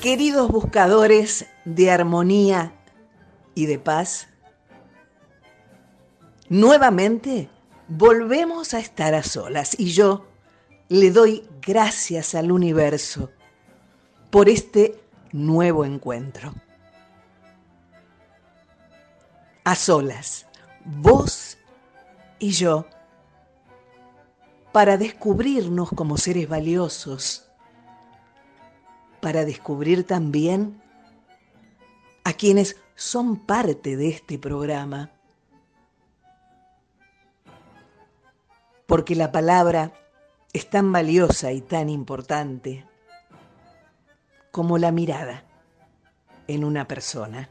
Queridos buscadores de armonía y de paz, nuevamente volvemos a estar a solas y yo le doy gracias al universo por este nuevo encuentro. A solas, vos y yo, para descubrirnos como seres valiosos para descubrir también a quienes son parte de este programa. Porque la palabra es tan valiosa y tan importante como la mirada en una persona.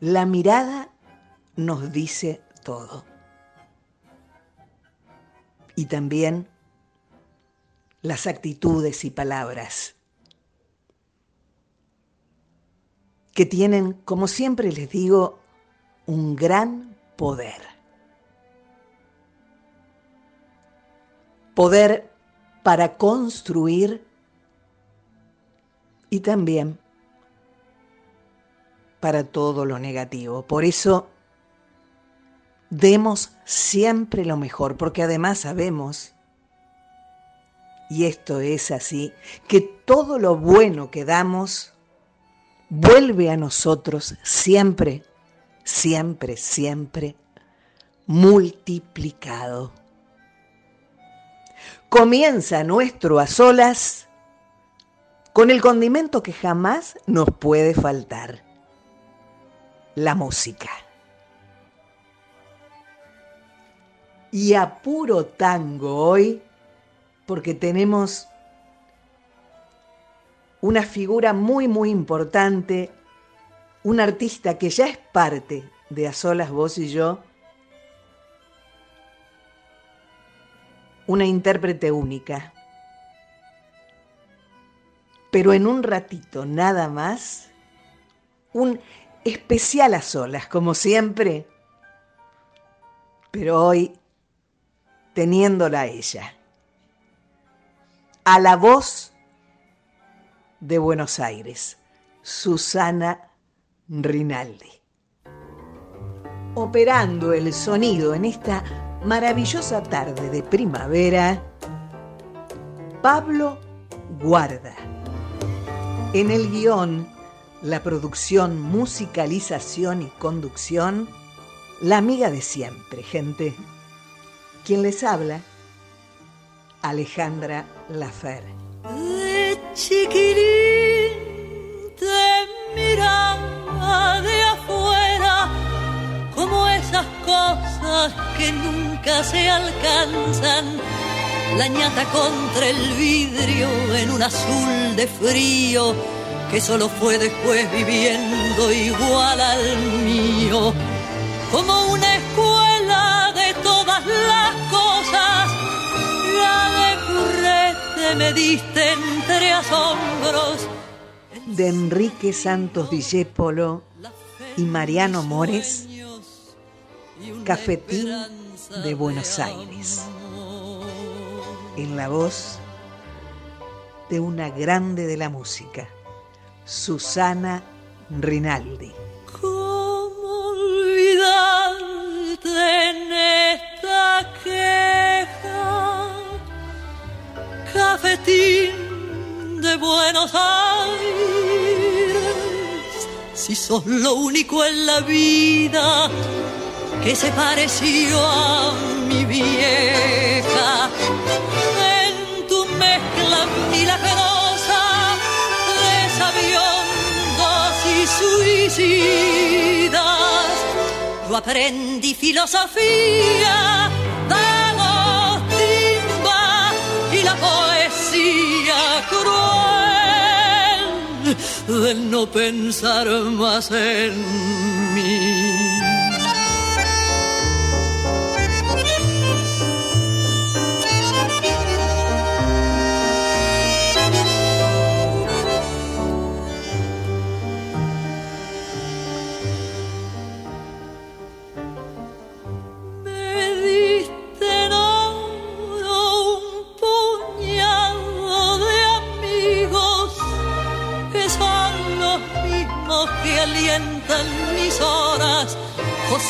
La mirada nos dice todo. Y también las actitudes y palabras que tienen, como siempre les digo, un gran poder. Poder para construir y también para todo lo negativo. Por eso, demos siempre lo mejor, porque además sabemos y esto es así, que todo lo bueno que damos vuelve a nosotros siempre, siempre, siempre multiplicado. Comienza nuestro a solas con el condimento que jamás nos puede faltar, la música. Y a puro tango hoy porque tenemos una figura muy, muy importante, un artista que ya es parte de A Solas Vos y Yo, una intérprete única. Pero en un ratito nada más, un especial a solas, como siempre, pero hoy teniéndola a ella a la voz de Buenos Aires, Susana Rinaldi. Operando el sonido en esta maravillosa tarde de primavera, Pablo Guarda. En el guion, la producción, musicalización y conducción, la amiga de siempre, gente. Quien les habla, Alejandra Lafer. De chiquirín te miraba de afuera como esas cosas que nunca se alcanzan. La ñata contra el vidrio en un azul de frío que solo fue después viviendo igual al mío. Como una escuela de todas las cosas de me diste entre asombros. De Enrique Santos Discépolo y Mariano Mores, Cafetín de Buenos Aires. En la voz de una grande de la música, Susana Rinaldi. ¿Cómo olvidarte en esta queja? Cafetín de Buenos Aires. Si sos lo único en la vida que se pareció a mi vieja, en tu mezcla milagrosa de sabiondos y suicidas, yo aprendí filosofía poesía cruel de no pensar más en mí.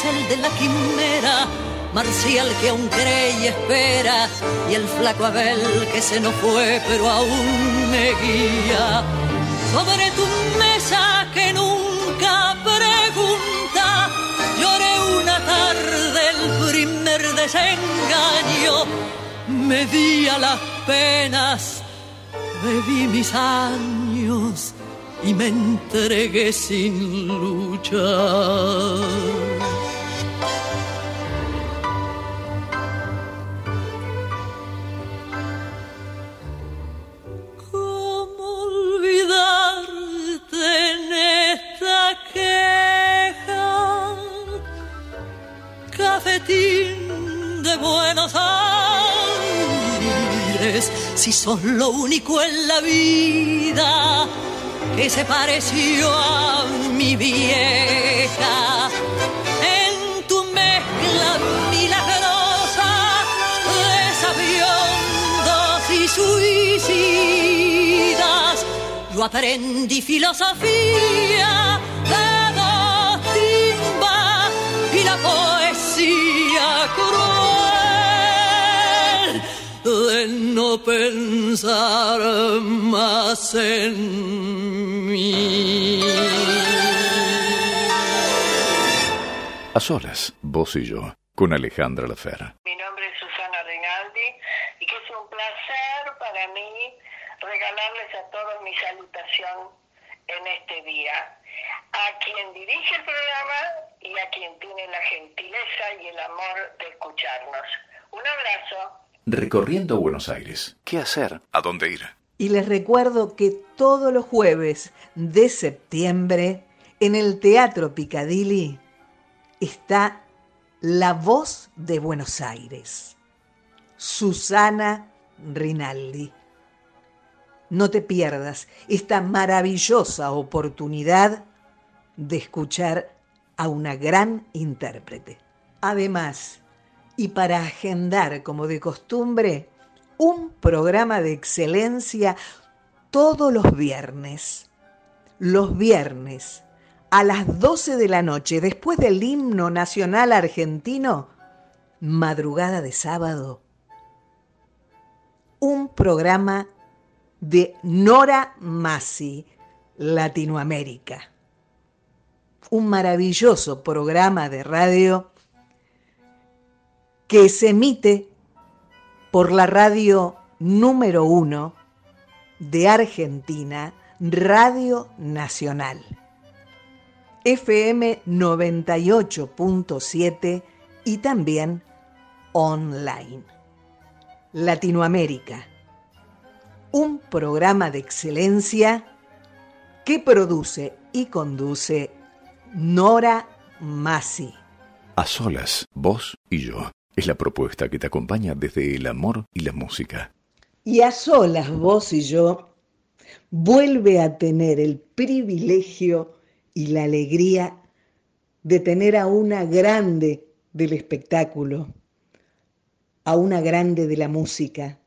El de la quimera, Marcial que aún cree y espera, y el flaco Abel que se nos fue pero aún me guía. Sobre tu mesa que nunca pregunta, lloré una tarde el primer desengaño, me di a las penas, bebí mis años y me entregué sin luchar. Buenos Aires, si sos lo único en la vida que se pareció a mi vieja. En tu mezcla milagrosa de sabiondos y suicidas, yo aprendí filosofía pensar más en mí. A solas, vos y yo, con Alejandra Lafera. Mi nombre es Susana Rinaldi y que es un placer para mí regalarles a todos mi salutación en este día. A quien dirige el programa y a quien tiene la gentileza y el amor de escucharnos. Un abrazo recorriendo Buenos Aires. ¿Qué hacer? ¿A dónde ir? Y les recuerdo que todos los jueves de septiembre en el Teatro Picadilly está la voz de Buenos Aires, Susana Rinaldi. No te pierdas esta maravillosa oportunidad de escuchar a una gran intérprete. Además, y para agendar, como de costumbre, un programa de excelencia todos los viernes. Los viernes, a las 12 de la noche, después del himno nacional argentino, madrugada de sábado, un programa de Nora Masi, Latinoamérica. Un maravilloso programa de radio que se emite por la radio número uno de Argentina, Radio Nacional. FM 98.7 y también online. Latinoamérica. Un programa de excelencia que produce y conduce Nora Masi. A solas, vos y yo. Es la propuesta que te acompaña desde el amor y la música. Y a solas vos y yo vuelve a tener el privilegio y la alegría de tener a una grande del espectáculo, a una grande de la música,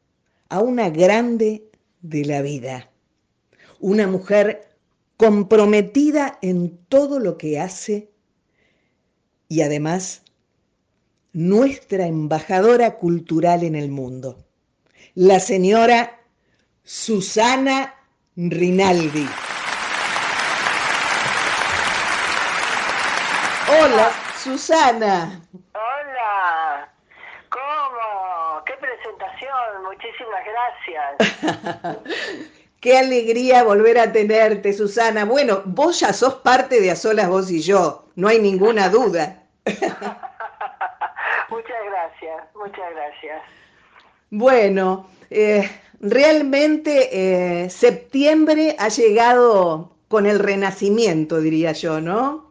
a una grande de la vida, una mujer comprometida en todo lo que hace y además nuestra embajadora cultural en el mundo, la señora Susana Rinaldi. Hola, Susana. Hola. ¿Cómo? ¿Qué presentación? Muchísimas gracias. Qué alegría volver a tenerte, Susana. Bueno, vos ya sos parte de A Solas Vos y yo, no hay ninguna duda. Muchas gracias. Bueno, eh, realmente eh, septiembre ha llegado con el renacimiento, diría yo, ¿no?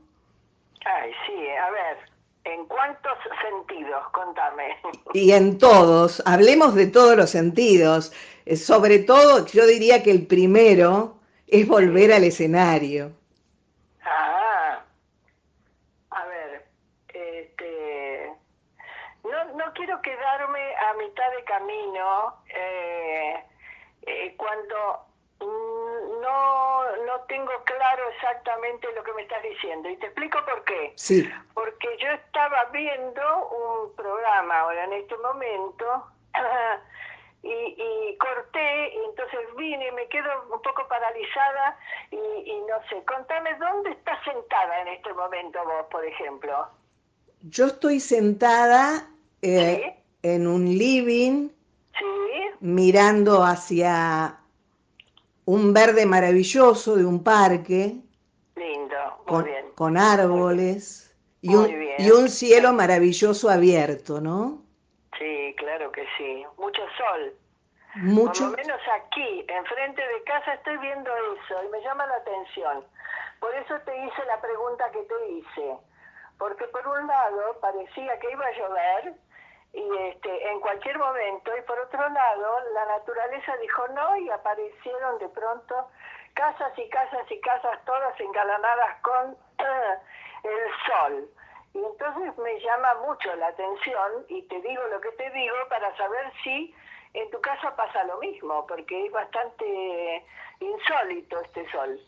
Ay, sí, a ver, ¿en cuántos sentidos? Contame. Y en todos, hablemos de todos los sentidos. Eh, sobre todo, yo diría que el primero es volver al escenario. Ah, a ver, este, no, no quiero quedarme a mitad de camino eh, eh, cuando no, no tengo claro exactamente lo que me estás diciendo. Y te explico por qué. Sí. Porque yo estaba viendo un programa ahora en este momento y, y corté y entonces vine y me quedo un poco paralizada y, y no sé, contame dónde estás sentada en este momento vos, por ejemplo. Yo estoy sentada eh, en un living Sí, mirando hacia un verde maravilloso de un parque lindo, muy con, bien. con árboles y un, bien. y un cielo maravilloso abierto, ¿no? Sí, claro que sí. Mucho sol. Mucho. Por lo menos aquí, enfrente de casa, estoy viendo eso y me llama la atención. Por eso te hice la pregunta que te hice. Porque por un lado parecía que iba a llover y este, en cualquier momento, y por otro lado la naturaleza dijo no y aparecieron de pronto casas y casas y casas todas engalanadas con el sol. Y entonces me llama mucho la atención y te digo lo que te digo para saber si en tu casa pasa lo mismo, porque es bastante insólito este sol.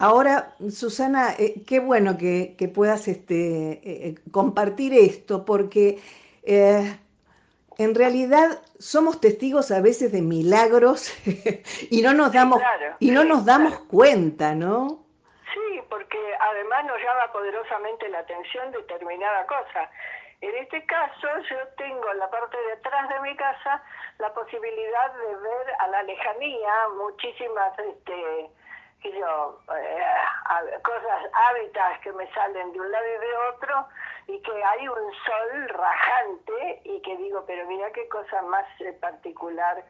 Ahora, Susana, eh, qué bueno que, que puedas este, eh, eh, compartir esto, porque eh, en realidad somos testigos a veces de milagros y no nos Sí, damos, claro, y no sí, nos damos claro. cuenta, ¿no? Sí, porque además nos llama poderosamente la atención determinada cosa. En este caso, yo tengo en la parte de atrás de mi casa la posibilidad de ver a la lejanía muchísimas, este, sé yo, eh, cosas, hábitats que me salen de un lado y de otro, y que hay un sol rajante, y que digo, pero mira qué cosa más eh, particular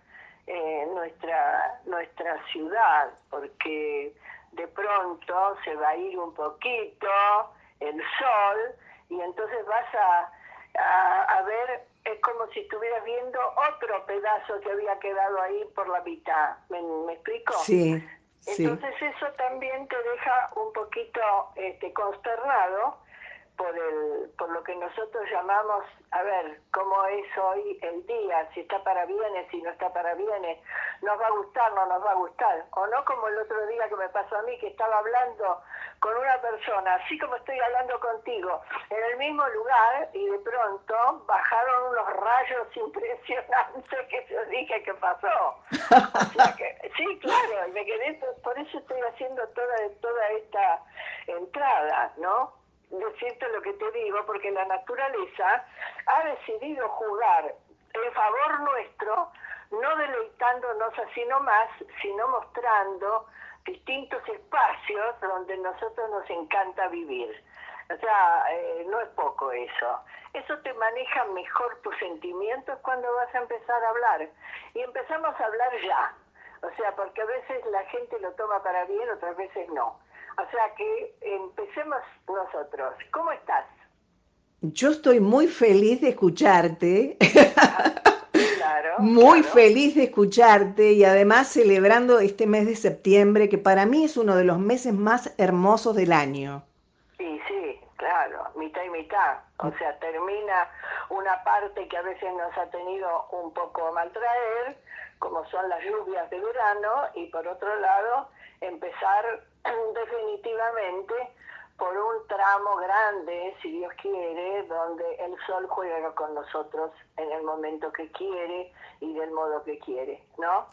eh, nuestra, nuestra ciudad, porque de pronto se va a ir un poquito el sol y entonces vas a, a, a ver, es como si estuvieras viendo otro pedazo que había quedado ahí por la mitad. ¿Me, me explico? Sí, Entonces eso también te deja un poquito este, consternado por, el, por lo que nosotros llamamos, a ver, cómo es hoy el día, si está para bienes, si no está para bienes, nos va a gustar, no nos va a gustar, o no como el otro día que me pasó a mí, que estaba hablando con una persona, así como estoy hablando contigo, en el mismo lugar, y de pronto bajaron unos rayos impresionantes que yo dije que pasó. O sea que, sí, claro, y me quedé, por eso estoy haciendo toda, toda esta entrada, ¿no? Decirte lo que te digo, porque la naturaleza ha decidido jugar en favor nuestro, no deleitándonos así nomás, sino mostrando distintos espacios donde nosotros nos encanta vivir. O sea, eh, no es poco eso. Eso te maneja mejor tus sentimientos cuando vas a empezar a hablar. Y empezamos a hablar ya. O sea, porque a veces la gente lo toma para bien, otras veces no. O sea que empecemos nosotros. ¿Cómo estás? Yo estoy muy feliz de escucharte, Claro. muy claro. feliz de escucharte y además celebrando este mes de septiembre, que para mí es uno de los meses más hermosos del año. Sí, sí, claro, mitad y mitad. O sea, termina una parte que a veces nos ha tenido un poco maltraer, como son las lluvias de verano, y por otro lado, empezar definitivamente por un tramo grande, si Dios quiere, donde el sol juega con nosotros en el momento que quiere y del modo que quiere, ¿no?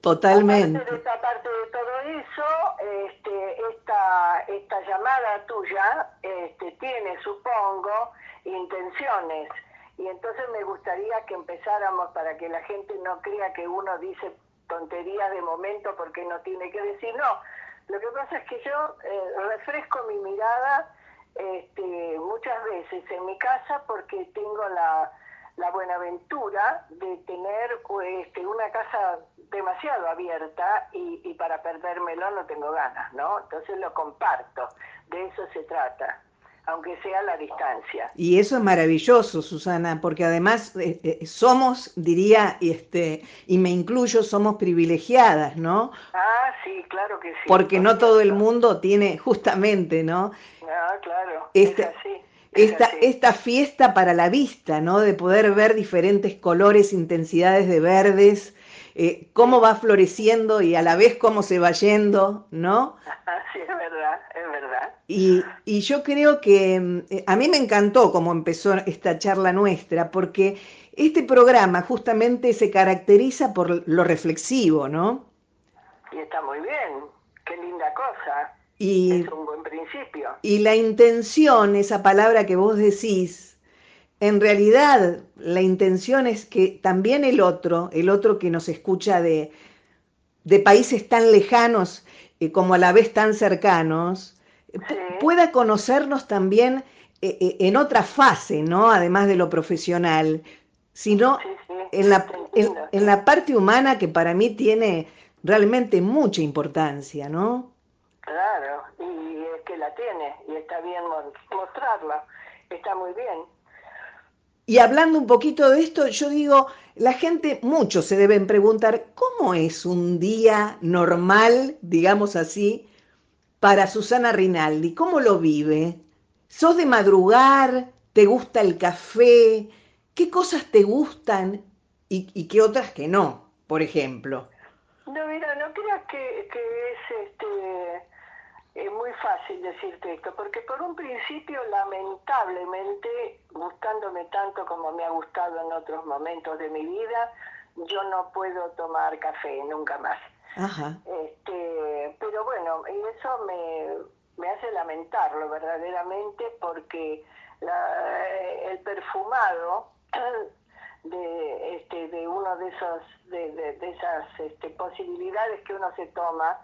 Totalmente. Aparte de, aparte de todo eso, este, esta, esta llamada tuya este, tiene, supongo, intenciones. Y entonces me gustaría que empezáramos para que la gente no crea que uno dice tonterías de momento porque no tiene que decir. No, lo que pasa es que yo eh, refresco mi mirada este, muchas veces en mi casa porque tengo la, la buenaventura de tener este, una casa demasiado abierta y, y para perdérmelo no tengo ganas, ¿no? Entonces lo comparto, de eso se trata aunque sea a la distancia. Y eso es maravilloso, Susana, porque además eh, eh, somos, diría, este, y me incluyo, somos privilegiadas, ¿no? Ah, sí, claro que sí. Porque no todo el mundo tiene justamente, ¿no? Ah, claro. Este, es así esta, esta fiesta para la vista, ¿no? De poder ver diferentes colores, intensidades de verdes, eh, cómo va floreciendo y a la vez cómo se va yendo, ¿no? Sí, es verdad, es verdad. Y, y yo creo que mm, eh, a mí me encantó cómo empezó esta charla nuestra, porque este programa justamente se caracteriza por lo reflexivo, ¿no? Y está muy bien, qué linda cosa. Y, es un buen principio. Y la intención, esa palabra que vos decís, en realidad la intención es que también el otro, el otro que nos escucha de, de países tan lejanos y como a la vez tan cercanos, pueda conocernos también eh, eh, en otra fase, ¿no? Además de lo profesional, sino en, la, en la parte humana que para mí tiene realmente mucha importancia, ¿no? Claro, y es que la tiene, y está bien mostrarla, está muy bien. Y hablando un poquito de esto, yo digo, la gente, muchos se deben preguntar, ¿cómo es un día normal, digamos así, para Susana Rinaldi? ¿Cómo lo vive? ¿Sos de madrugar? ¿Te gusta el café? ¿Qué cosas te gustan y, qué otras que no, por ejemplo? No, mira, no creas que es este es muy fácil decirte esto, porque por un principio, lamentablemente, gustándome tanto como me ha gustado en otros momentos de mi vida, yo no puedo tomar café nunca más. Este, pero bueno, y eso me, me hace lamentarlo verdaderamente porque la, el perfumado de, este, de uno de esos de, de, esas este, posibilidades que uno se toma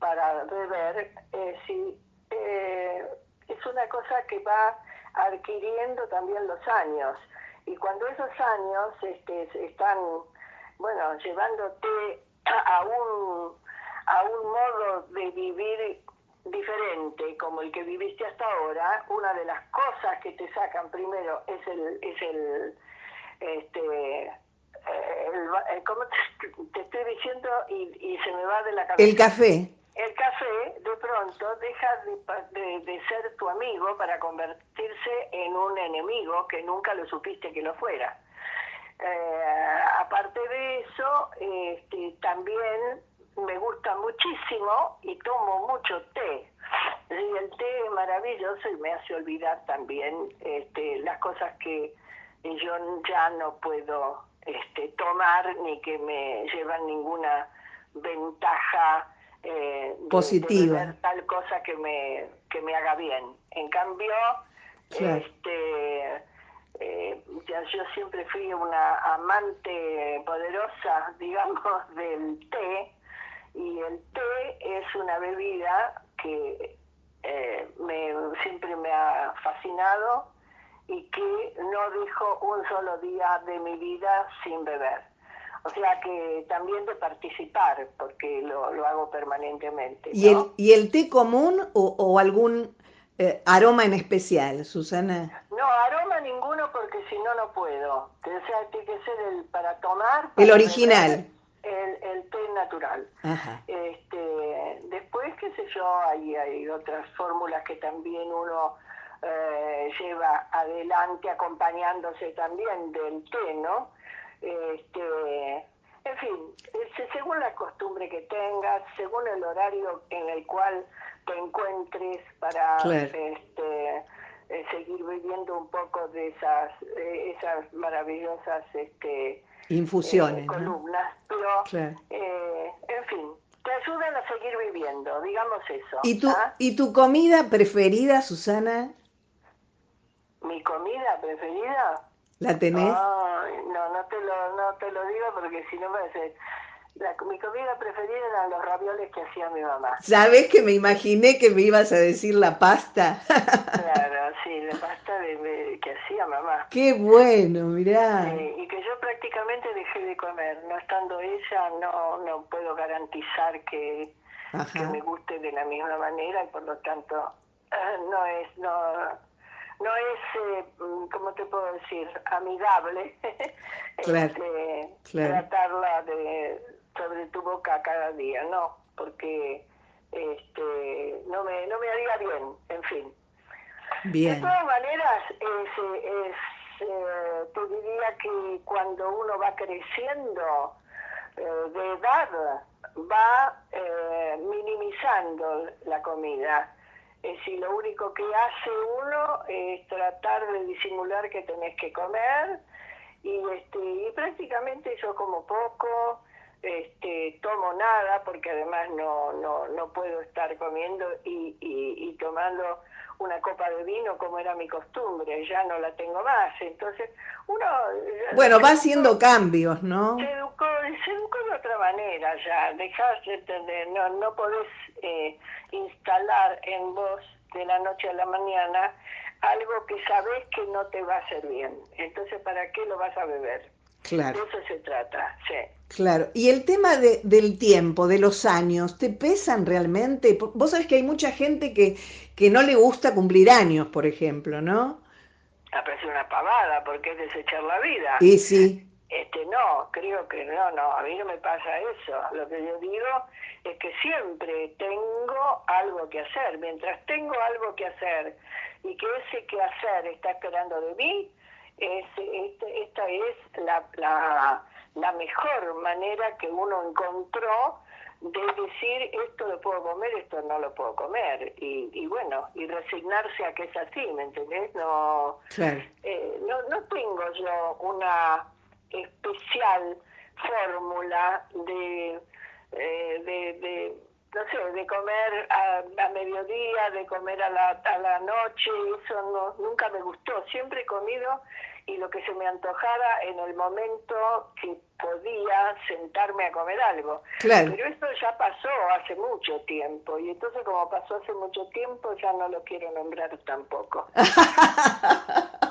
para beber, eh, sí, eh, es una cosa que va adquiriendo también los años. Y cuando esos años este, están, bueno, llevándote a un, a un modo de vivir diferente como el que viviste hasta ahora, una de las cosas que te sacan primero es el, es el, este, eh, el, ¿cómo te, estoy diciendo? Y, y se me va de la cabeza. El café el café de pronto deja de, ser tu amigo para convertirse en un enemigo que nunca lo supiste que lo fuera. Eh, aparte de eso, este, también me gusta muchísimo y tomo mucho té. Y el té es maravilloso y me hace olvidar también este, las cosas que yo ya no puedo este, tomar ni que me llevan ninguna ventaja eh, positiva. tal cosa que me, que me haga bien. En cambio, este, eh, ya yo siempre fui una amante poderosa, digamos, del té, y el té es una bebida que eh, me, siempre me ha fascinado y que no dejo un solo día de mi vida sin beber. O sea que también de participar, porque lo, lo hago permanentemente. ¿Y, el, ¿Y el té común o, o algún eh, aroma en especial, Susana? No, aroma ninguno porque si no, no puedo. O sea, tiene que ser el para tomar. el original. El, el, té natural. Este, después, qué sé yo, hay, hay otras fórmulas que también uno eh, lleva adelante acompañándose también del té, ¿no? Este, en fin, según la costumbre que tengas, según el horario en el cual te encuentres para este, eh, seguir viviendo un poco de esas, esas maravillosas este, infusiones, eh, columnas, pero eh, en fin, te ayudan a seguir viviendo, digamos eso. ¿Y tu, ¿ah? ¿Y tu comida preferida, Susana? ¿Mi comida preferida? ¿La tenés? no, no te lo, no te lo digo porque si no me La, mi comida preferida eran los ravioles que hacía mi mamá. ¿Sabes que me imaginé que me ibas a decir la pasta? claro, sí, la pasta de, que hacía mamá. Qué bueno, mirá. y que yo prácticamente dejé de comer. No estando ella, no, no puedo garantizar que, que me guste de la misma manera y por lo tanto no es... no no es, eh, ¿cómo te puedo decir?, amigable este, tratarla de, sobre tu boca cada día, no, porque este, no, me, no me haría bien, en fin. Bien. De todas maneras, es, es eh, te diría que cuando uno va creciendo eh, de edad, va eh, minimizando la comida es decir, lo único que hace uno es tratar de disimular que tenés que comer y, este, y prácticamente yo como poco, este, tomo nada porque además no, no, no puedo estar comiendo y, y, y tomando una copa de vino como era mi costumbre, ya no la tengo más. Entonces, uno... Bueno, va haciendo cambios, ¿no? Se educó, se educó de otra manera ya, dejás de entender, no, no podés eh, instalar en vos de la noche a la mañana algo que sabés que no te va a hacer bien. Entonces, ¿para qué lo vas a beber? Claro. De eso se trata, sí. Claro. Y el tema de, del tiempo, de los años, ¿te pesan realmente? Vos sabés que hay mucha gente que, que no le gusta cumplir años, por ejemplo, ¿no? Ah, pero una pavada, porque es desechar la vida. Y sí. Este, no, creo que no, no, a mí no me pasa eso. Lo que yo digo es que siempre tengo algo que hacer. Mientras tengo algo que hacer y que ese que hacer está esperando de mí, es, este, esta es la, la, la mejor manera que uno encontró de decir esto lo puedo comer, esto no lo puedo comer. Y, y bueno, y resignarse a que es así, ¿me entendés? No, eh, no, no tengo yo una especial fórmula de, eh, de, de no sé, de comer a, a, mediodía, de comer a la, a la noche, eso no, nunca me gustó. Siempre he comido y lo que se me antojara en el momento que podía sentarme a comer algo. Claro. Pero esto ya pasó hace mucho tiempo y entonces como pasó hace mucho tiempo ya no lo quiero nombrar tampoco. claro,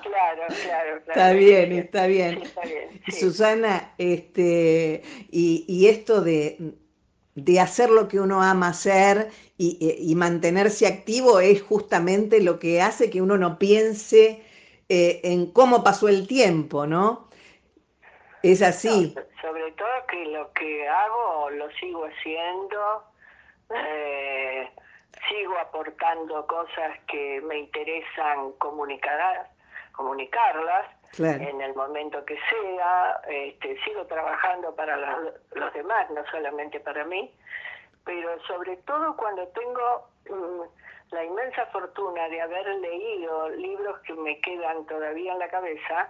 claro, claro. Está bien, está bien. está bien Susana, este, y, y esto de de hacer lo que uno ama hacer y, y, mantenerse activo es justamente lo que hace que uno no piense eh, en cómo pasó el tiempo, ¿no? Es así. sobre todo que lo que hago lo sigo haciendo, eh, sigo aportando cosas que me interesan comunicar, comunicarlas en el momento que sea, este, sigo trabajando para los, demás, no solamente para mí, pero sobre todo cuando tengo... Mm, la inmensa fortuna de haber leído libros que me quedan todavía en la cabeza,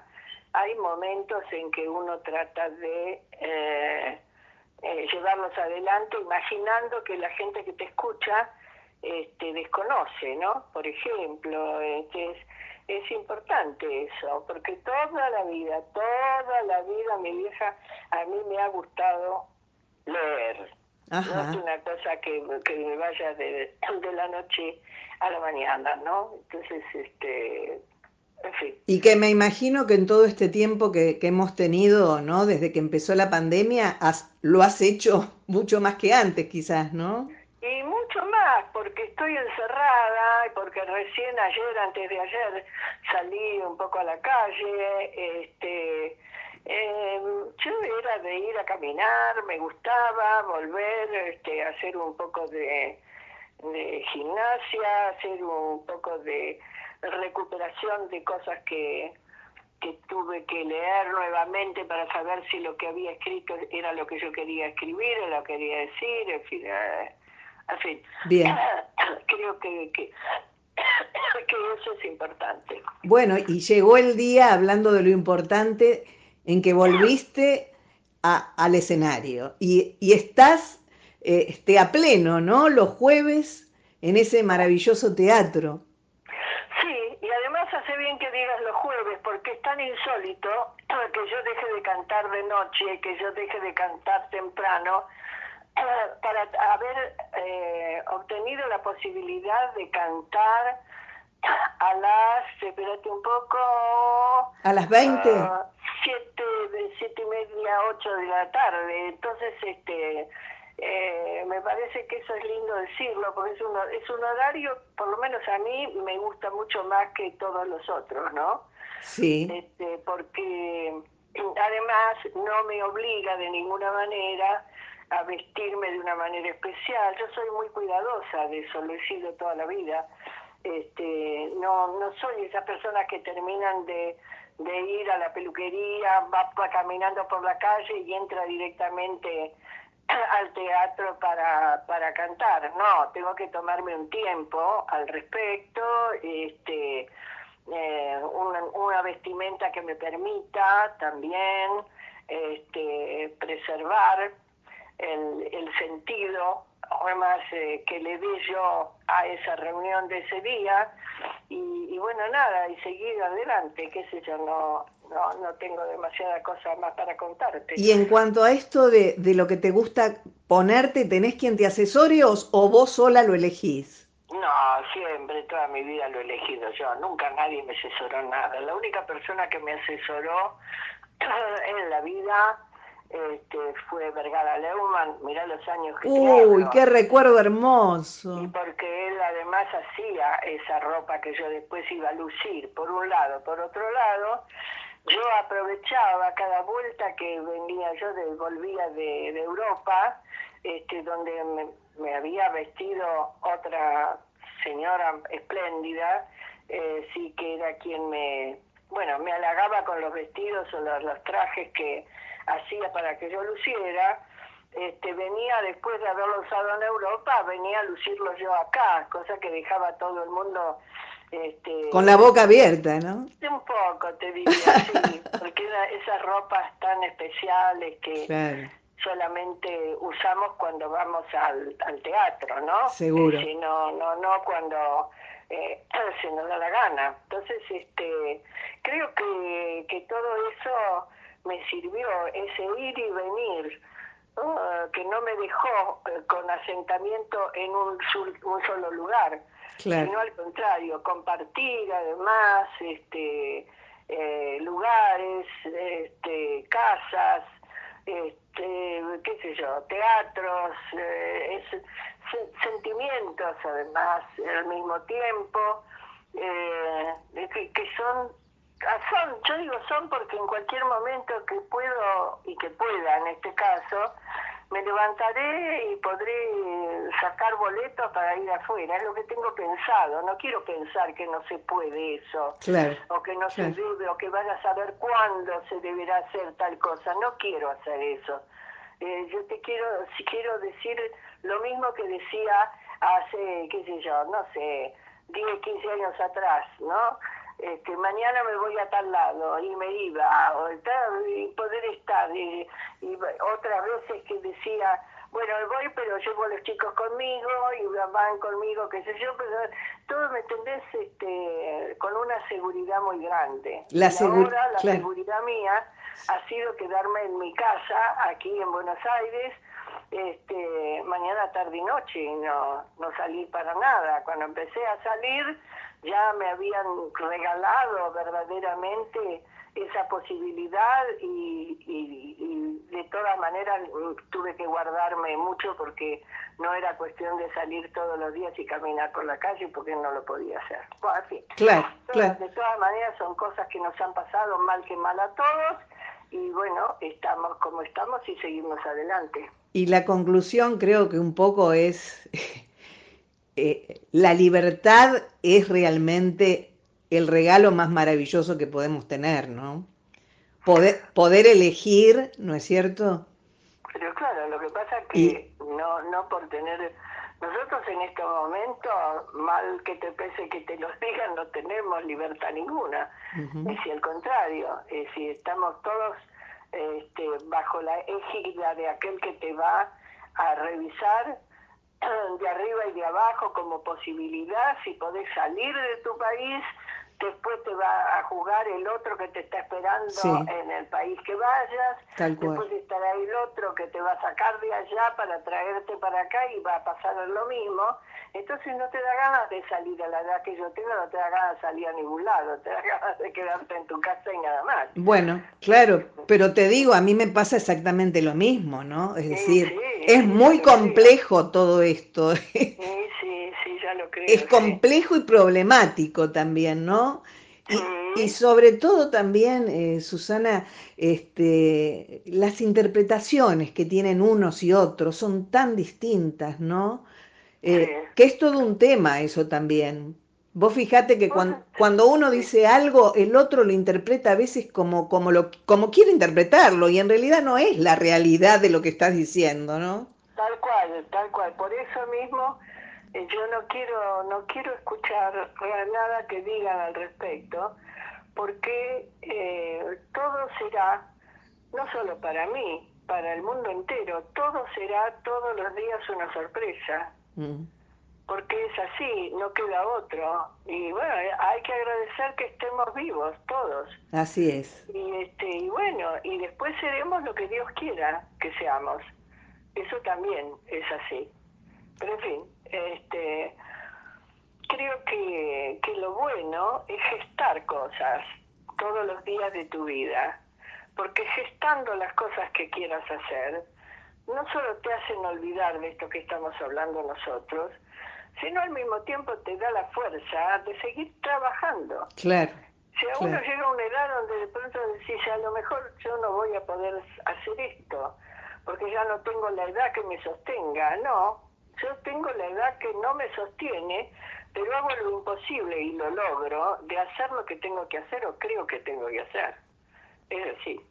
hay momentos en que uno trata de eh, eh, llevarlos adelante imaginando que la gente que te escucha este, desconoce, ¿no? Por ejemplo, este, es, importante eso, porque toda la vida, toda la vida, mi vieja, a mí me ha gustado leer. No es una cosa que, que me vaya de, de la noche a la mañana, ¿no? Entonces, este, en fin. Y que me imagino que en todo este tiempo que, que hemos tenido, ¿no? Desde que empezó la pandemia, has, lo has hecho mucho más que antes, quizás, ¿no? Y mucho más, porque estoy encerrada, porque recién ayer, antes de ayer, salí un poco a la calle, este eh, yo era de ir a caminar, me gustaba volver este, hacer un poco de, de gimnasia, hacer un poco de recuperación de cosas que, que tuve que leer nuevamente para saber si lo que había escrito era lo que yo quería escribir, o lo que quería decir, en fin. Eh, en fin. Bien. Creo que, que, que eso es importante. Bueno, y llegó el día, hablando de lo importante, en que volviste a, al escenario y, y estás eh, este, a pleno, ¿no? Los jueves en ese maravilloso teatro. Sí, y además hace bien que digas los jueves, porque es tan insólito que yo deje de cantar de noche, que yo deje de cantar temprano, para haber eh, obtenido la posibilidad de cantar a las, espérate un poco... A las 20. Uh, siete, de siete y media, ocho de la tarde. Entonces, este... Eh, me parece que eso es lindo decirlo, porque es un, es un horario, por lo menos a mí, me gusta mucho más que todos los otros, ¿no? Sí. Este, porque además no me obliga de ninguna manera a vestirme de una manera especial. Yo soy muy cuidadosa de eso, lo he sido toda la vida este, no, no soy esas personas que terminan de, ir a la peluquería, va, caminando por la calle y entra directamente al teatro para, para cantar. No, tengo que tomarme un tiempo al respecto, este, eh, una, una, vestimenta que me permita también este, preservar el, el sentido además eh, que le di yo a esa reunión de ese día y, bueno nada y seguir adelante qué sé yo no no no tengo demasiada cosa más para contarte y en cuanto a esto de, de lo que te gusta ponerte tenés quien te asesore o, vos sola lo elegís no, siempre, toda mi vida lo he elegido yo. Nunca nadie me asesoró nada. La única persona que me asesoró en la vida este, fue Vergara Leumann, mirá los años que Uy, qué recuerdo hermoso. Y porque él además hacía esa ropa que yo después iba a lucir, por un lado. Por otro lado, yo aprovechaba cada vuelta que venía yo, de, volvía de, de Europa, este, donde me, me, había vestido otra señora espléndida, eh, sí que era quien me, bueno, me halagaba con los vestidos o los, los trajes que hacía para que yo luciera, este, venía después de haberlo usado en Europa, venía a lucirlo yo acá, cosa que dejaba a todo el mundo... Este, Con la boca abierta, ¿no? Un poco, te diría, sí, porque esas ropas tan especiales que solamente usamos cuando vamos al, al teatro, ¿no? Seguro. Si no, no, no cuando eh, se nos da la gana. Entonces, este, creo que, que todo eso me sirvió ese ir y venir, que no me dejó eh, con asentamiento en un, un solo lugar, sino al contrario, compartir además este, eh, lugares, este, casas, este, qué sé yo, teatros, eh, sentimientos además al mismo tiempo, que, que son Ah, son, yo digo son porque en cualquier momento que puedo y que pueda en este caso, me levantaré y podré sacar boletos para ir afuera. Es lo que tengo pensado. No quiero pensar que no se puede eso. o que no se debe, o que vaya a saber cuándo se deberá hacer tal cosa. No quiero hacer eso. Eh, yo te quiero, si quiero decir lo mismo que decía hace, qué sé yo, no sé, 10, 15 años atrás, ¿no? Este, mañana me voy a tal lado y me iba o y poder estar y, otras veces que decía bueno voy pero llevo a los chicos conmigo y van conmigo qué sé yo pero todo me entendés este con una seguridad muy grande. La ahora la seguridad mía ha sido quedarme en mi casa aquí en Buenos Aires este mañana tarde y noche y no no salí para nada. Cuando empecé a salir ya me habían regalado verdaderamente esa posibilidad y, de todas maneras mm, tuve que guardarme mucho porque no era cuestión de salir todos los días y caminar por la calle porque no lo podía hacer. Bueno, en fin, claro, de todas maneras son cosas que nos han pasado mal que mal a todos y bueno, estamos como estamos y seguimos adelante. Y la conclusión creo que un poco es eh, la libertad es realmente el regalo más maravilloso que podemos tener, ¿no? Poder, poder elegir, ¿no es cierto? Pero claro, lo que pasa es que no, no por tener... Nosotros en este momento, mal que te pese que te lo digan, no tenemos libertad ninguna. Es si al contrario, es si estamos todos este, bajo la égida de aquel que te va a revisar de arriba y de abajo como posibilidad, si podés salir de tu país, después te va a jugar el otro que te está esperando en el país que vayas, después estará el otro que te va a sacar de allá para traerte para acá y va a pasar lo mismo. Entonces no te da ganas de salir a la edad que yo tengo, no te da ganas de salir a ningún lado, te da ganas de quedarte en tu casa y nada más. Bueno, claro, pero te digo, a mí me pasa exactamente lo mismo, ¿no? Es decir, es muy complejo todo esto. Sí, sí, sí, ya lo creo. Es complejo y problemático también, ¿no? Y, sobre todo también, eh, Susana, este, las interpretaciones que tienen unos y otros son tan distintas, ¿no? Eh, que es todo un tema eso también. Vos fijate que cuando, cuando, uno dice algo, el otro lo interpreta a veces como, como, lo, como quiere interpretarlo y en realidad no es la realidad de lo que estás diciendo, ¿no? Tal cual, tal cual. Por eso mismo yo no quiero, no quiero escuchar nada que digan al respecto, porque eh, todo será, no solo para mí, para el mundo entero, todo será todos los días una sorpresa. Mm. Porque es así, no queda otro. Y bueno, hay que agradecer que estemos vivos todos. Así es. Y, este, y bueno, y después seremos lo que Dios quiera que seamos. Eso también es así. Pero en fin, este, creo que, que lo bueno es gestar cosas todos los días de tu vida. Porque gestando las cosas que quieras hacer, no solo te hacen olvidar de esto que estamos hablando nosotros, sino al mismo tiempo te da la fuerza de seguir trabajando. Claro. Si a uno llega a una edad donde de pronto decís, a lo mejor yo no voy a poder hacer esto, porque ya no tengo la edad que me sostenga. No, yo tengo la edad que no me sostiene, pero hago lo imposible y lo logro de hacer lo que tengo que hacer o creo que tengo que hacer. Es decir,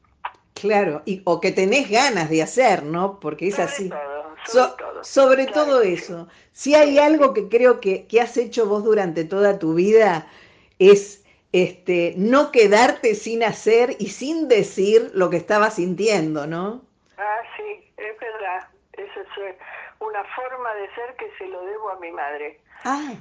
Claro, y, o que tenés ganas de hacer, ¿no? Porque es así. sobre todo, eso. Si hay algo que creo que, que, has hecho vos durante toda tu vida es este, no quedarte sin hacer y sin decir lo que estabas sintiendo, ¿no? Ah, sí, es verdad. Eso es una forma de ser que se lo debo a mi madre. Ah.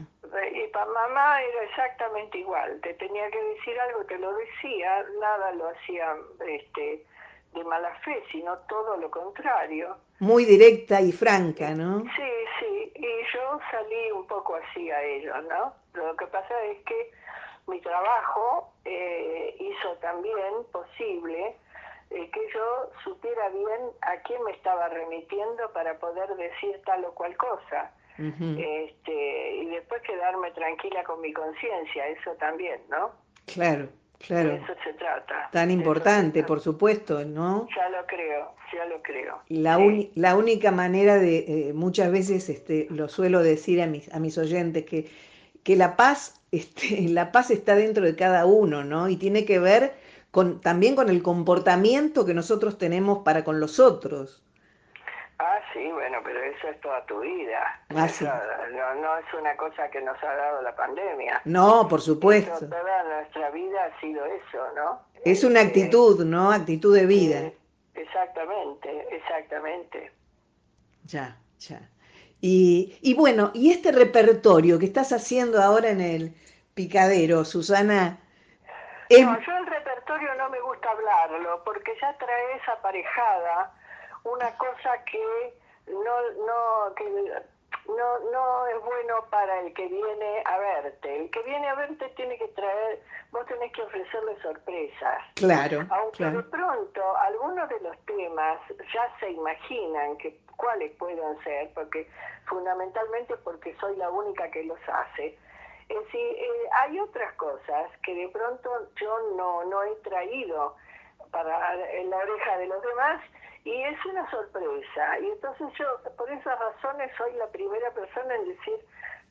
Y para mamá era exactamente igual. Te tenía que decir algo, te lo decía, nada lo hacía este, de mala fe, sino todo lo contrario. Muy directa y franca, ¿no? Sí, sí, y yo salí un poco así a ello, ¿no? Lo que pasa es que mi trabajo eh, hizo también posible eh, que yo supiera bien a quién me estaba remitiendo para poder decir tal o cual cosa. este, y después quedarme tranquila con mi conciencia, eso también, ¿no? Claro. Claro. De eso se trata. Tan importante, por supuesto, ¿no? Ya lo creo, ya lo creo. La, la única manera de, eh, muchas veces este, lo suelo decir a mis, a mis oyentes, que, que la paz, este, la paz está dentro de cada uno, ¿no? Y tiene que ver con, también con el comportamiento que nosotros tenemos para con los otros. Ah, sí, bueno, pero eso es toda tu vida. Ah, no, es una cosa que nos ha dado la pandemia. No, por supuesto. toda nuestra vida ha sido eso, ¿no? Es una este, actitud, ¿no? Actitud de vida. exactamente, exactamente. Ya, ya. Y, y bueno, y este repertorio que estás haciendo ahora en el picadero, Susana. No, yo el no me gusta hablarlo porque ya traes aparejada una cosa que no, no, que no, no es bueno para el que viene a verte. El que viene a verte tiene que traer, vos tenés que ofrecerle sorpresas. Claro. Aunque de pronto algunos de los temas ya se imaginan que cuáles pueden ser, porque fundamentalmente porque soy la única que los hace. Es decir, eh, hay otras cosas que de pronto yo no, no he traído para en la oreja de los demás y es una sorpresa. Y entonces yo, por esas razones, soy la primera persona en decir,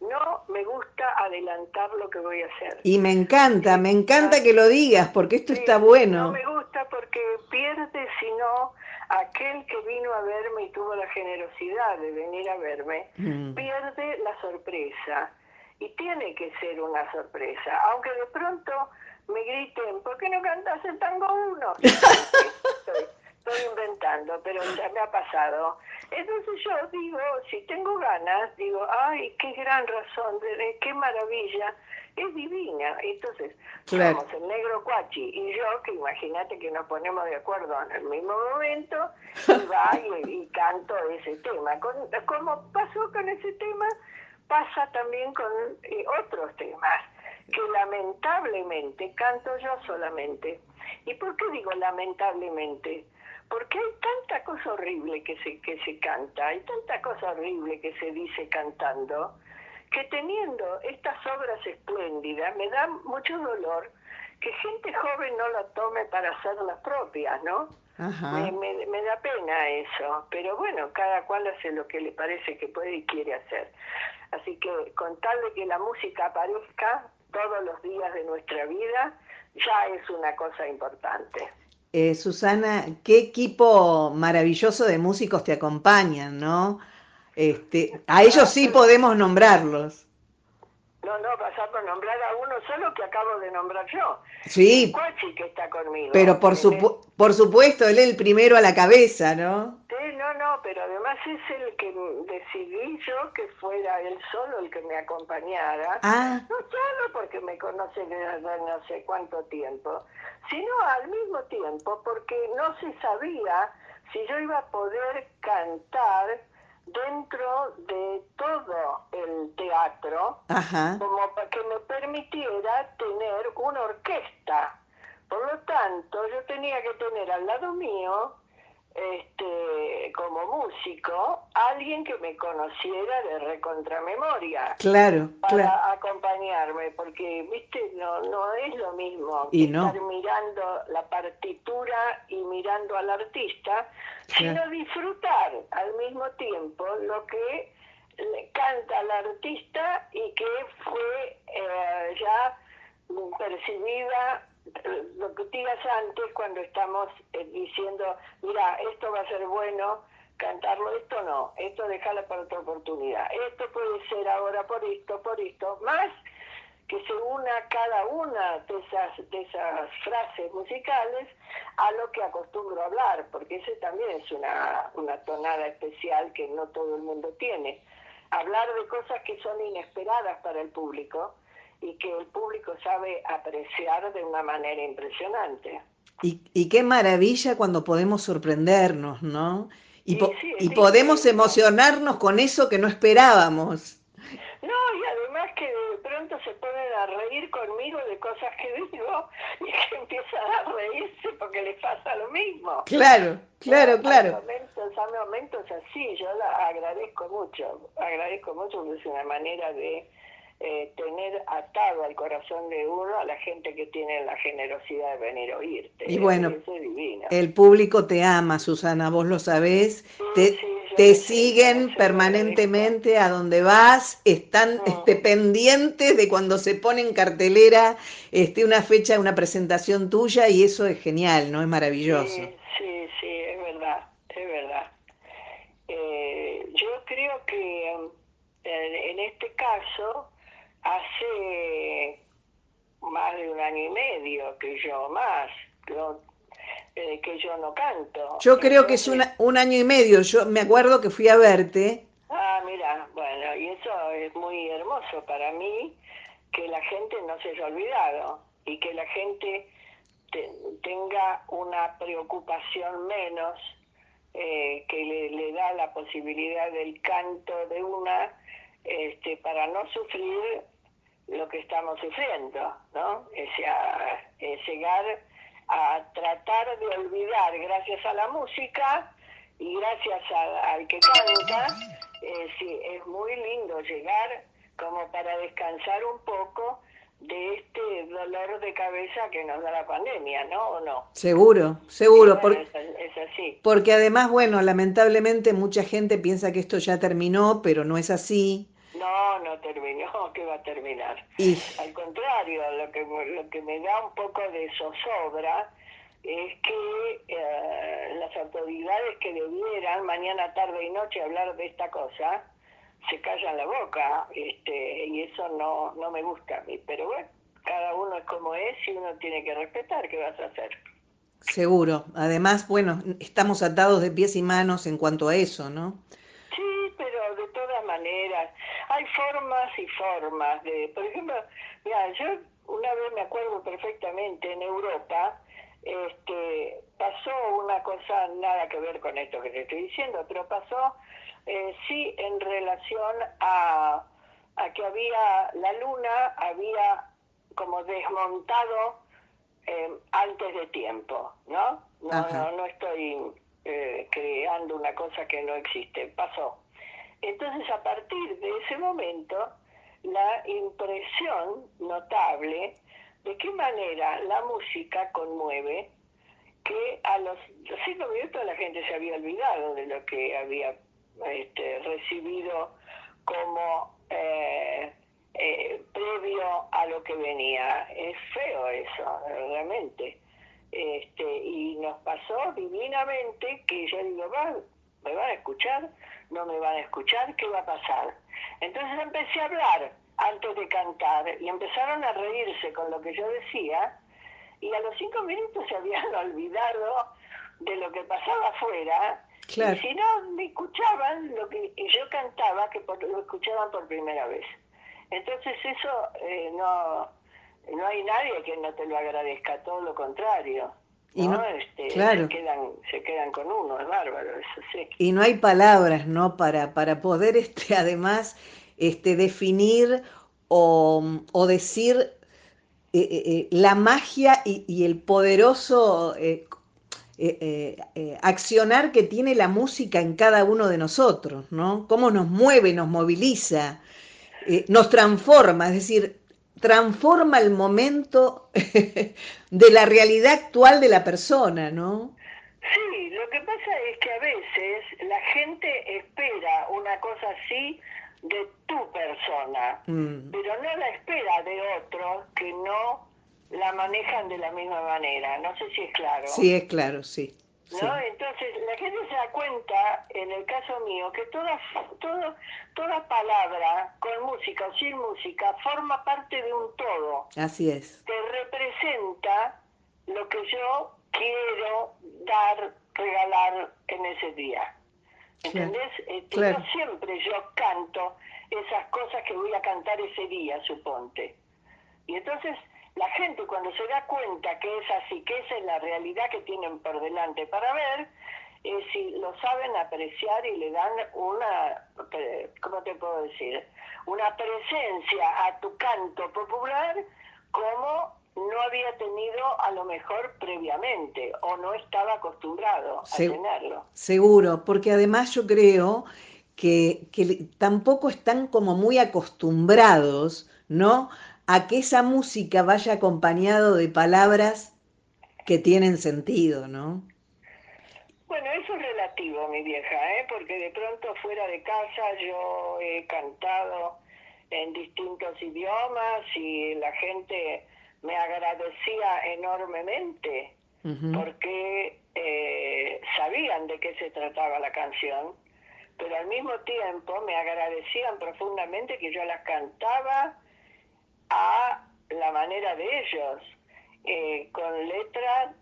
no me gusta adelantar lo que voy a hacer. Y me encanta, me encanta que lo digas, porque esto está bueno. No me gusta porque pierde, sino aquel que vino a verme y tuvo la generosidad de venir a verme, mm. pierde la sorpresa. Y tiene que ser una sorpresa, aunque de pronto me griten, ¿por qué no cantas el tango uno? estoy inventando, pero ya me ha pasado. Entonces yo digo, si tengo ganas, digo, ay, qué gran razón, qué maravilla, es divina. Entonces, Claro. somos el negro Cuachi y yo, que imagínate que nos ponemos de acuerdo en el mismo momento, y va y, y canto ese tema. Con, como pasó con ese tema, pasa también con eh, otros temas, que lamentablemente canto yo solamente. ¿Y por qué digo lamentablemente? Porque hay tanta cosa horrible que se, que se canta, hay tanta cosa horrible que se dice cantando, que teniendo estas obras espléndidas me da mucho dolor que gente joven no lo tome para hacer las propias, ¿no? Ajá. Me, me- me da pena eso, pero bueno, cada cual hace lo que le parece que puede y quiere hacer. Así que con tal de que la música aparezca todos los días de nuestra vida, ya es una cosa importante. Eh, Susana, qué equipo maravilloso de músicos te acompañan, ¿no? Este, a ellos sí podemos nombrarlos. No, no, pasar por nombrar a uno solo que acabo de nombrar yo. Sí, Cuachi que está conmigo. pero por, supu- por supuesto, él es el primero a la cabeza, ¿no? Sí, no, no, pero además es el que decidí yo que fuera él solo el que me acompañara. Ah, No solo porque me conoce desde no sé cuánto tiempo, sino al mismo tiempo porque no se sabía si yo iba a poder cantar dentro de todo el teatro ajá, como para que me permitiera tener una orquesta. Por lo tanto, yo tenía que tener al lado mío, este, como músico, alguien que me conociera de recontramemoria claro, para claro. acompañarme, porque, viste, no, no es lo mismo Y no. estar mirando la partitura y mirando al artista, sino disfrutar al mismo tiempo lo que le canta al artista y que fue eh, ya percibida lo que digas antes cuando estamos eh, diciendo, mira, esto va a ser bueno, cantarlo, esto no, esto déjala para otra oportunidad, esto puede ser ahora por esto, por esto, más que se una cada una de esas, de esas frases musicales a lo que acostumbro a hablar, porque ese también es una, una tonada especial que no todo el mundo tiene. Hablar de cosas que son inesperadas para el público y que el público sabe apreciar de una manera impresionante. Y, y qué maravilla cuando podemos sorprendernos, ¿no? Y, Sí, po- sí, y sí, podemos sí. emocionarnos con eso que no esperábamos. No, y además que de pronto se ponen a reír conmigo de cosas que digo y que empiezan a reírse porque les pasa lo mismo. Claro, claro, Hay claro. momentos, hay momentos así, yo la agradezco mucho, agradezco mucho porque es una manera de eh, tener atado al corazón de uno a la gente que tiene la generosidad de venir a oírte. Y bueno, es. El público te ama, Susana, vos lo sabés. Te, sí, te siguen permanentemente a donde vas, están Mm. este, pendientes de cuando se pone en cartelera este, una fecha, una presentación tuya y eso es genial, ¿no? Es maravilloso. Sí, sí, sí, es verdad, es verdad. Eh, yo creo que en este caso hace más de un año y medio que yo más eh, que yo no canto. Yo creo que es una- un año y medio. Yo me acuerdo que fui a verte. Ah, mira, bueno, y eso es muy hermoso para mí, que la gente no se haya olvidado y que la gente te- tenga una preocupación menos eh, que le, le da la posibilidad del canto de una este, para no sufrir lo que estamos sufriendo, ¿no? Es, a- es llegar a tratar de olvidar gracias a la música y gracias a- al que canta, eh, sí, es muy lindo llegar como para descansar un poco de este dolor de cabeza que nos da la pandemia, ¿no? ¿O no? Seguro, seguro. Bueno, por- es, es así. porque además, bueno, lamentablemente mucha gente piensa que esto ya terminó, pero no es así. No, no terminó, que va a terminar. Y Al contrario, lo que, lo que me da un poco de zozobra es que eh, las autoridades que debieran mañana, tarde y noche hablar de esta cosa, se callan la boca, este, y eso no, no me gusta a mí. Pero bueno, cada uno es como es y uno tiene que respetar, ¿qué vas a hacer? seguro. Además, bueno, estamos atados de pies y manos en cuanto a eso, ¿no? Sí, pero de todas maneras, hay formas y formas de, por ejemplo, mira, yo una vez me acuerdo perfectamente en Europa, este, pasó una cosa nada que ver con esto que te estoy diciendo, pero pasó eh, sí en relación a, a que había la luna había como desmontado eh, antes de tiempo, ¿no? No, no, no, estoy eh, creando una cosa que no existe, pasó. Entonces, a partir de ese momento, la impresión notable de qué manera la música conmueve, que a los cinco minutos la gente se había olvidado de lo que había este, recibido como eh, eh, previo a lo que venía. Es feo eso, realmente. Este, y nos pasó divinamente que yo digo, ¿me van a escuchar? ¿No me van a escuchar? ¿Qué va a pasar? Entonces empecé a hablar antes de cantar y empezaron a reírse con lo que yo decía y a los cinco minutos se habían olvidado de lo que pasaba afuera y si no me escuchaban lo que yo cantaba que lo escuchaban por primera vez entonces eso eh, no, no hay nadie que no te lo agradezca, todo lo contrario. Y ¿no? Este, se, quedan, se quedan con uno, es bárbaro, eso sí. Y no hay palabras, ¿no? Para, para poder, este, además, este, definir o, o decir eh, eh, la magia y, y, el poderoso accionar que tiene la música en cada uno de nosotros, ¿no? Cómo nos mueve, nos moviliza. Eh, nos transforma, es decir, transforma el momento de la realidad actual de la persona, ¿no? Sí, lo que pasa es que a veces la gente espera una cosa así de tu persona, mm. pero no la espera de otros que no la manejan de la misma manera. No sé si es claro. Sí, es claro, sí. ¿No? Entonces, la gente se da cuenta, en el caso mío, que toda, todo, toda palabra, con música o sin música, forma parte de un todo. Así es. Que representa lo que yo quiero dar, regalar en ese día. ¿Entendés? Este, no siempre yo canto esas cosas que voy a cantar ese día, suponte. Y entonces la gente cuando se da cuenta que es así, que esa es la realidad que tienen por delante para ver, eh, si lo saben apreciar y le dan una, ¿cómo te puedo decir? Una presencia a tu canto popular como no había tenido a lo mejor previamente o no estaba acostumbrado a tenerlo. Seguro, porque además yo creo que, que tampoco están como muy acostumbrados, ¿no? A que esa música vaya acompañado de palabras que tienen sentido, ¿no? Bueno, eso es relativo, mi vieja, ¿eh? porque de pronto fuera de casa yo he cantado en distintos idiomas y la gente me agradecía enormemente porque eh, sabían de qué se trataba la canción, pero al mismo tiempo me agradecían profundamente que yo las cantaba a la manera de ellos, eh, con letra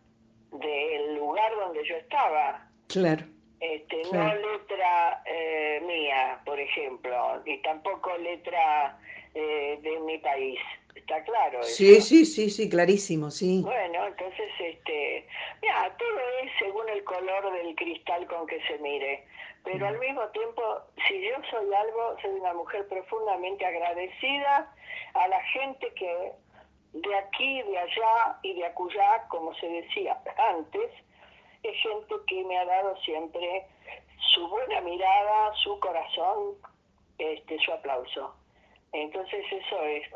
del lugar donde yo estaba. Claro. Este, No letra eh, mía, por ejemplo, ni tampoco letra eh, de mi país. ¿Está claro? Sí, sí, sí, sí, clarísimo, sí. Bueno, entonces, este, mira, todo es según el color del cristal con que se mire pero al mismo tiempo, si yo soy algo, soy una mujer profundamente agradecida a la gente que de aquí, de allá y de acullá, como se decía antes, es gente que me ha dado siempre su buena mirada, su corazón, este, su aplauso. Entonces eso es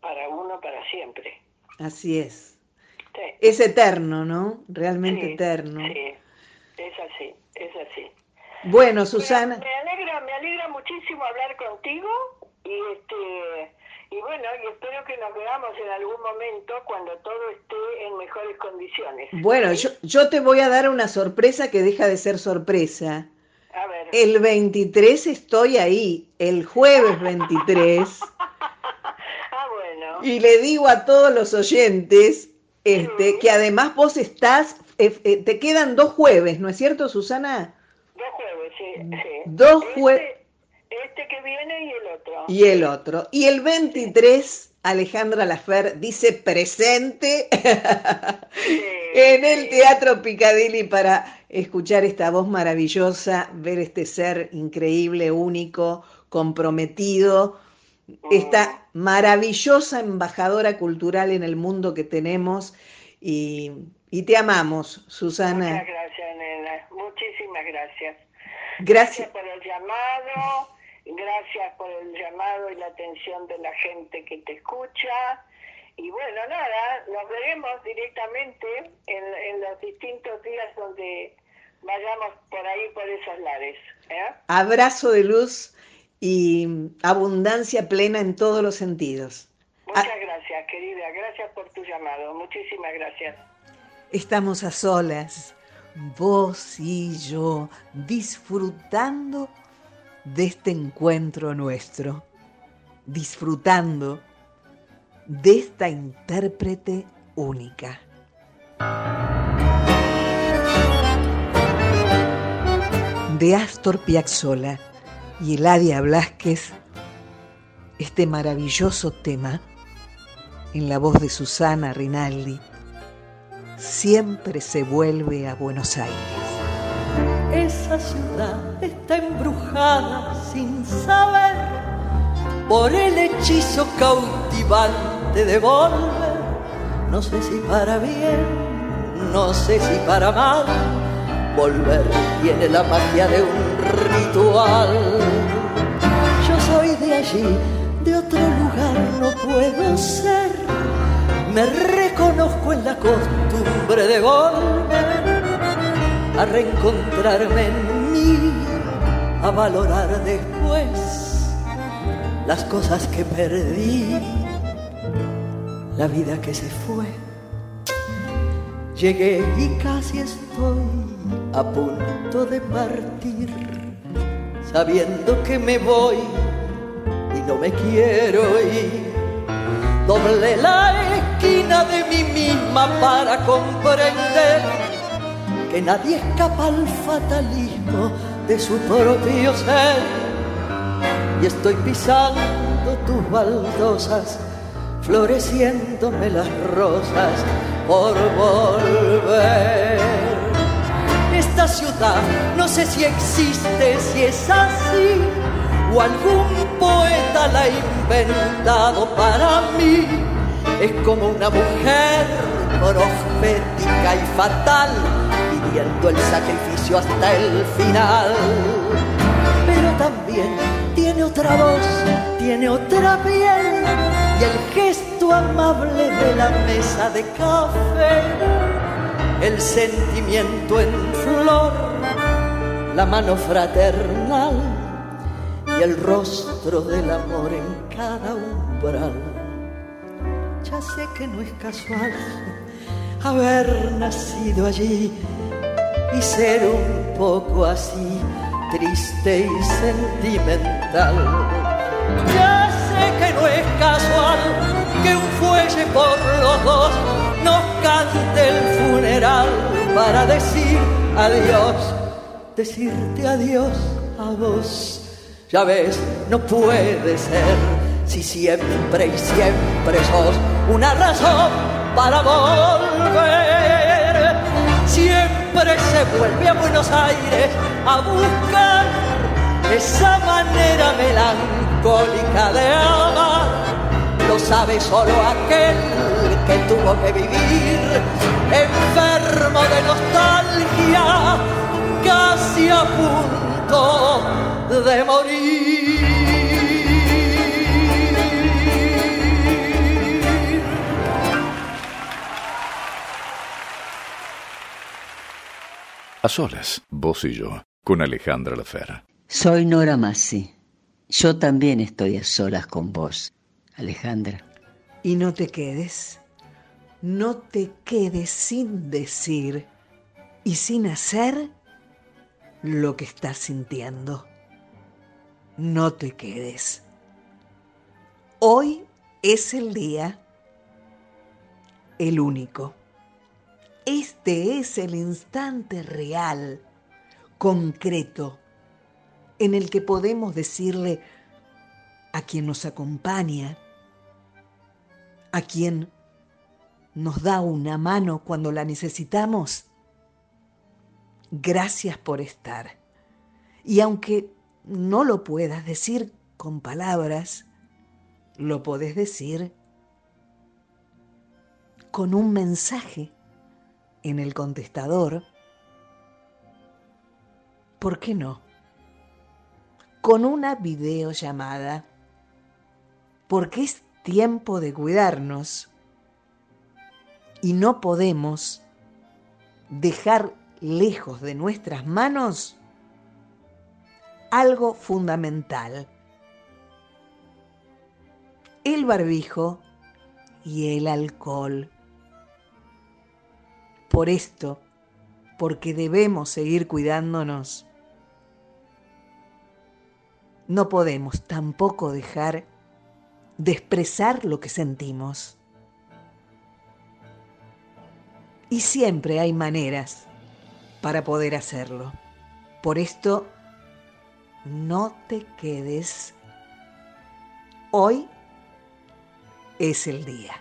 para uno, para siempre. Así es. Es eterno, ¿no? Realmente eterno. Sí, es así, es así. Bueno, Susana. Me, alegra, me alegra muchísimo hablar contigo y este y bueno, y espero que nos veamos en algún momento cuando todo esté en mejores condiciones. Bueno, yo, yo te voy a dar una sorpresa que deja de ser sorpresa. A ver. El 23 estoy ahí, el jueves 23. ah, bueno. Y le digo a todos los oyentes este, que además vos estás eh, eh, te quedan dos jueves, ¿no es cierto, Susana? Dos jueves, sí. sí. Dos jueves. Este, este que viene y el otro. Y el otro. Y el 23 Alejandra Lafer dice presente en el Teatro Picadilly para escuchar esta voz maravillosa, ver este ser increíble, único, comprometido, esta maravillosa embajadora cultural en el mundo que tenemos y, te amamos, Susana. Muchas gracias, nena. Muchísimas gracias. Gracias. gracias por el llamado Gracias por el llamado y la atención de la gente que te escucha. Y bueno, nada, nos veremos directamente en, los distintos días donde vayamos por ahí, por esos lares. ¿eh? Abrazo de luz y abundancia plena en todos los sentidos. Muchas gracias, querida. Gracias por tu llamado. Muchísimas gracias. Estamos a solas, vos y yo, disfrutando de este encuentro nuestro, disfrutando de esta intérprete única. De Astor Piazzolla y Eladia Blasquez, este maravilloso tema, en la voz de Susana Rinaldi, siempre se vuelve a Buenos Aires. Esa ciudad está embrujada sin saber por el hechizo cautivante de volver. No sé si para bien, no sé si para mal. Volver tiene la magia de un ritual. Yo soy de allí, de otro lugar no puedo ser. Me reconozco en la costumbre de volver a reencontrarme en mí, a valorar después las cosas que perdí, la vida que se fue. Llegué y casi estoy a punto de partir, sabiendo que me voy y no me quiero ir. Doble la esquina de mí misma para comprender que nadie escapa al fatalismo de su propio ser. Y estoy pisando tus baldosas, floreciéndome las rosas por volver. Esta ciudad no sé si existe, si es así, o algún poeta la ha inventado para mí. Es como una mujer profética y fatal el sacrificio hasta el final. Pero también tiene otra voz, tiene otra piel y el gesto amable de la mesa de café, el sentimiento en flor, la mano fraternal y el rostro del amor en cada umbral. Ya sé que no es casual haber nacido allí y ser un poco así, triste y sentimental. Ya sé que no es casual que un fuelle por los dos nos cante el funeral para decir adiós, decirte adiós a vos. Ya ves, no puede ser si siempre y siempre sos una razón para volver. Siempre se vuelve a Buenos Aires a buscar esa manera melancólica de amar. Lo sabe solo aquel que tuvo que vivir enfermo de nostalgia, casi a punto de morir. A solas, vos y yo, con Alejandra Lafera. Soy Nora Massi. Yo también estoy a solas con vos, Alejandra. Y no te quedes, no te quedes sin decir y sin hacer lo que estás sintiendo. No te quedes. Hoy es el día, el único, Este es el instante real, concreto, en el que podemos decirle a quien nos acompaña, a quien nos da una mano cuando la necesitamos, gracias por estar. Y aunque no lo puedas decir con palabras, lo podés decir con un mensaje en el contestador. ¿Por qué no? Con una videollamada. Porque es tiempo de cuidarnos y no podemos dejar lejos de nuestras manos algo fundamental. El barbijo y el alcohol. Por esto, porque debemos seguir cuidándonos, no podemos tampoco dejar de expresar lo que sentimos. Y siempre hay maneras para poder hacerlo. Por esto, no te quedes. Hoy es el día.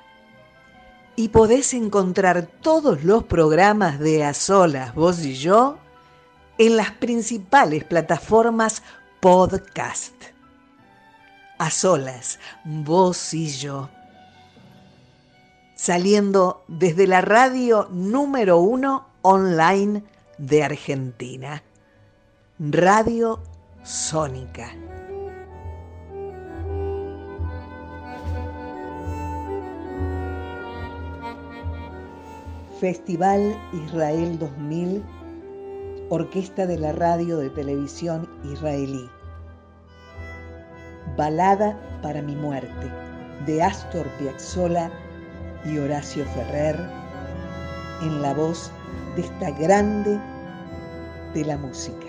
Y podés encontrar todos los programas de A Solas, vos y yo, en las principales plataformas podcast. A solas, vos y yo. Saliendo desde la radio número uno online de Argentina. Radio Sónica. Festival Israel 2000, Orquesta de la Radio de Televisión Israelí. Balada para mi muerte, de Astor Piazzolla y Horacio Ferrer, en la voz de esta grande de la música,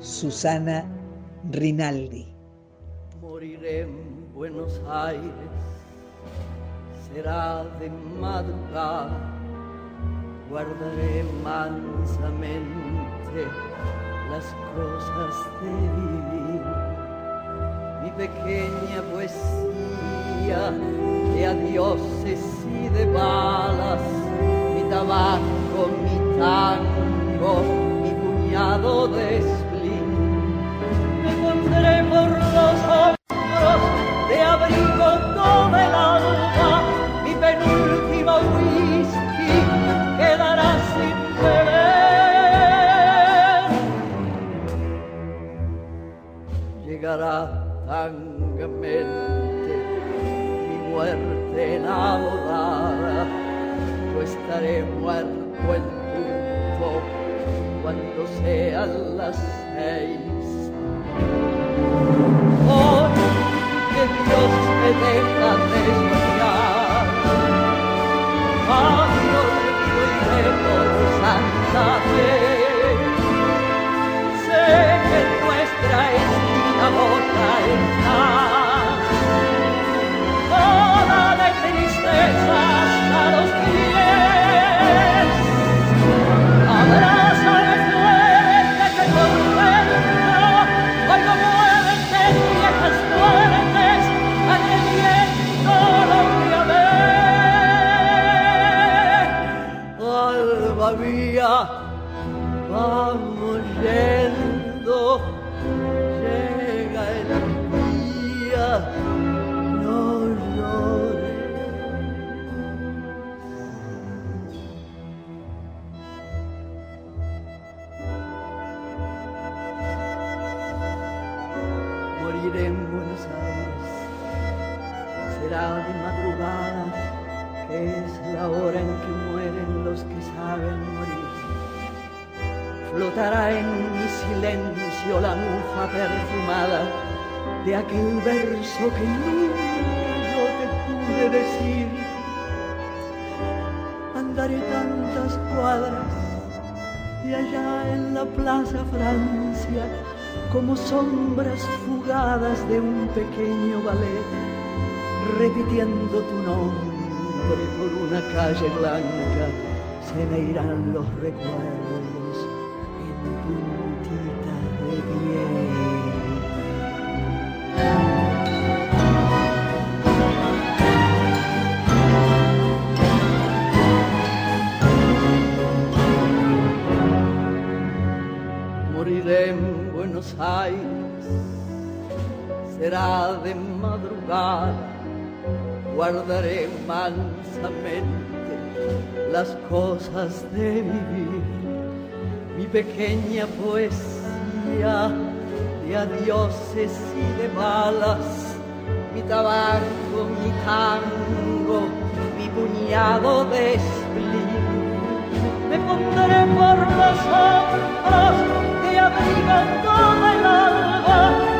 Susana Rinaldi. Moriré en Buenos Aires, será de madrugada, guardaré mansamente las cosas de vivir, mi pequeña poesía de adioses y de balas, tabaco, mi tango, mi puñado de spleen. Me pondré por los hombros de abrigo todo el alma, mi penúltimo whisky quedará sin beber. Llegará tangamente mi muerte enamorada, yo estaré muerto en punto cuando sean las seis. Hoy que Dios me deja de los las cosas de vivir, mi pequeña poesía de adioses y de balas, mi tabaco, mi tango, mi puñado de spleen. Me pondré por los hombros que abrigan toda el alba,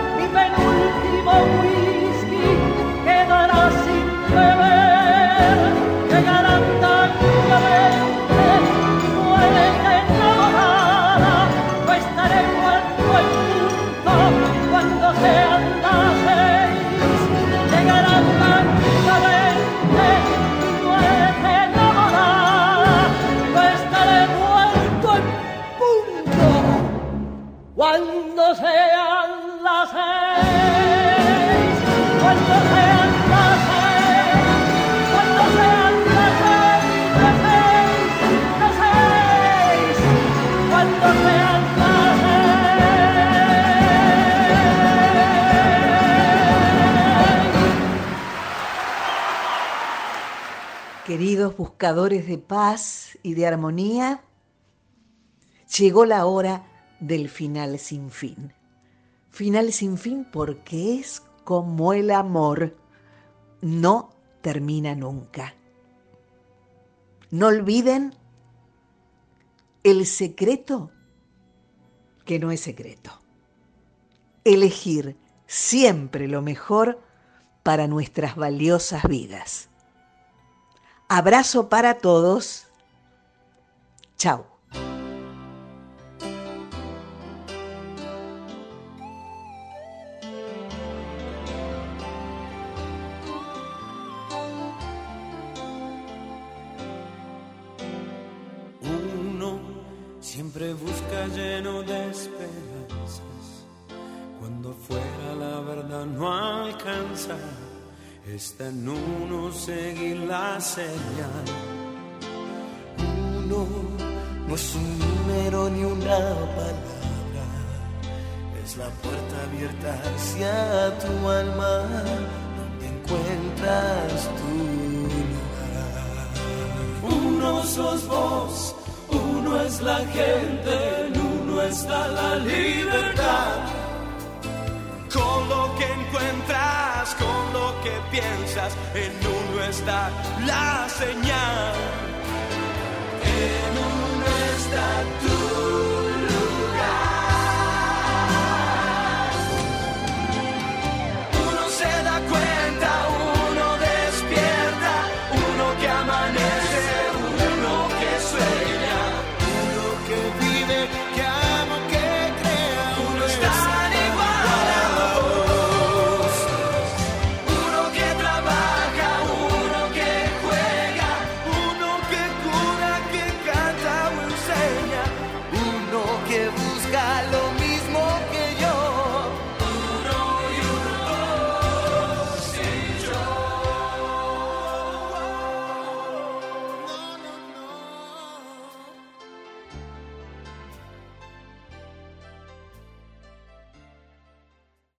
sean las seis, cuando sean las seis, cuando sean las seis, las seis, las seis, cuando sean las seis. Queridos buscadores de paz y de armonía, llegó la hora del final sin fin. Final sin fin porque es como el amor, no termina nunca. No olviden el secreto que no es secreto. Elegir siempre lo mejor para nuestras valiosas vidas. Abrazo para todos. Chao. Siempre busca lleno de esperanzas. Cuando fuera la verdad no alcanza. Está en uno seguir la señal. Uno no es un número ni una palabra. Es la puerta abierta hacia tu alma. Donde encuentras tu lugar. Uno sos vos, la gente, en uno está la libertad. Con lo que encuentras, con lo que piensas, en uno está la señal. En uno está tu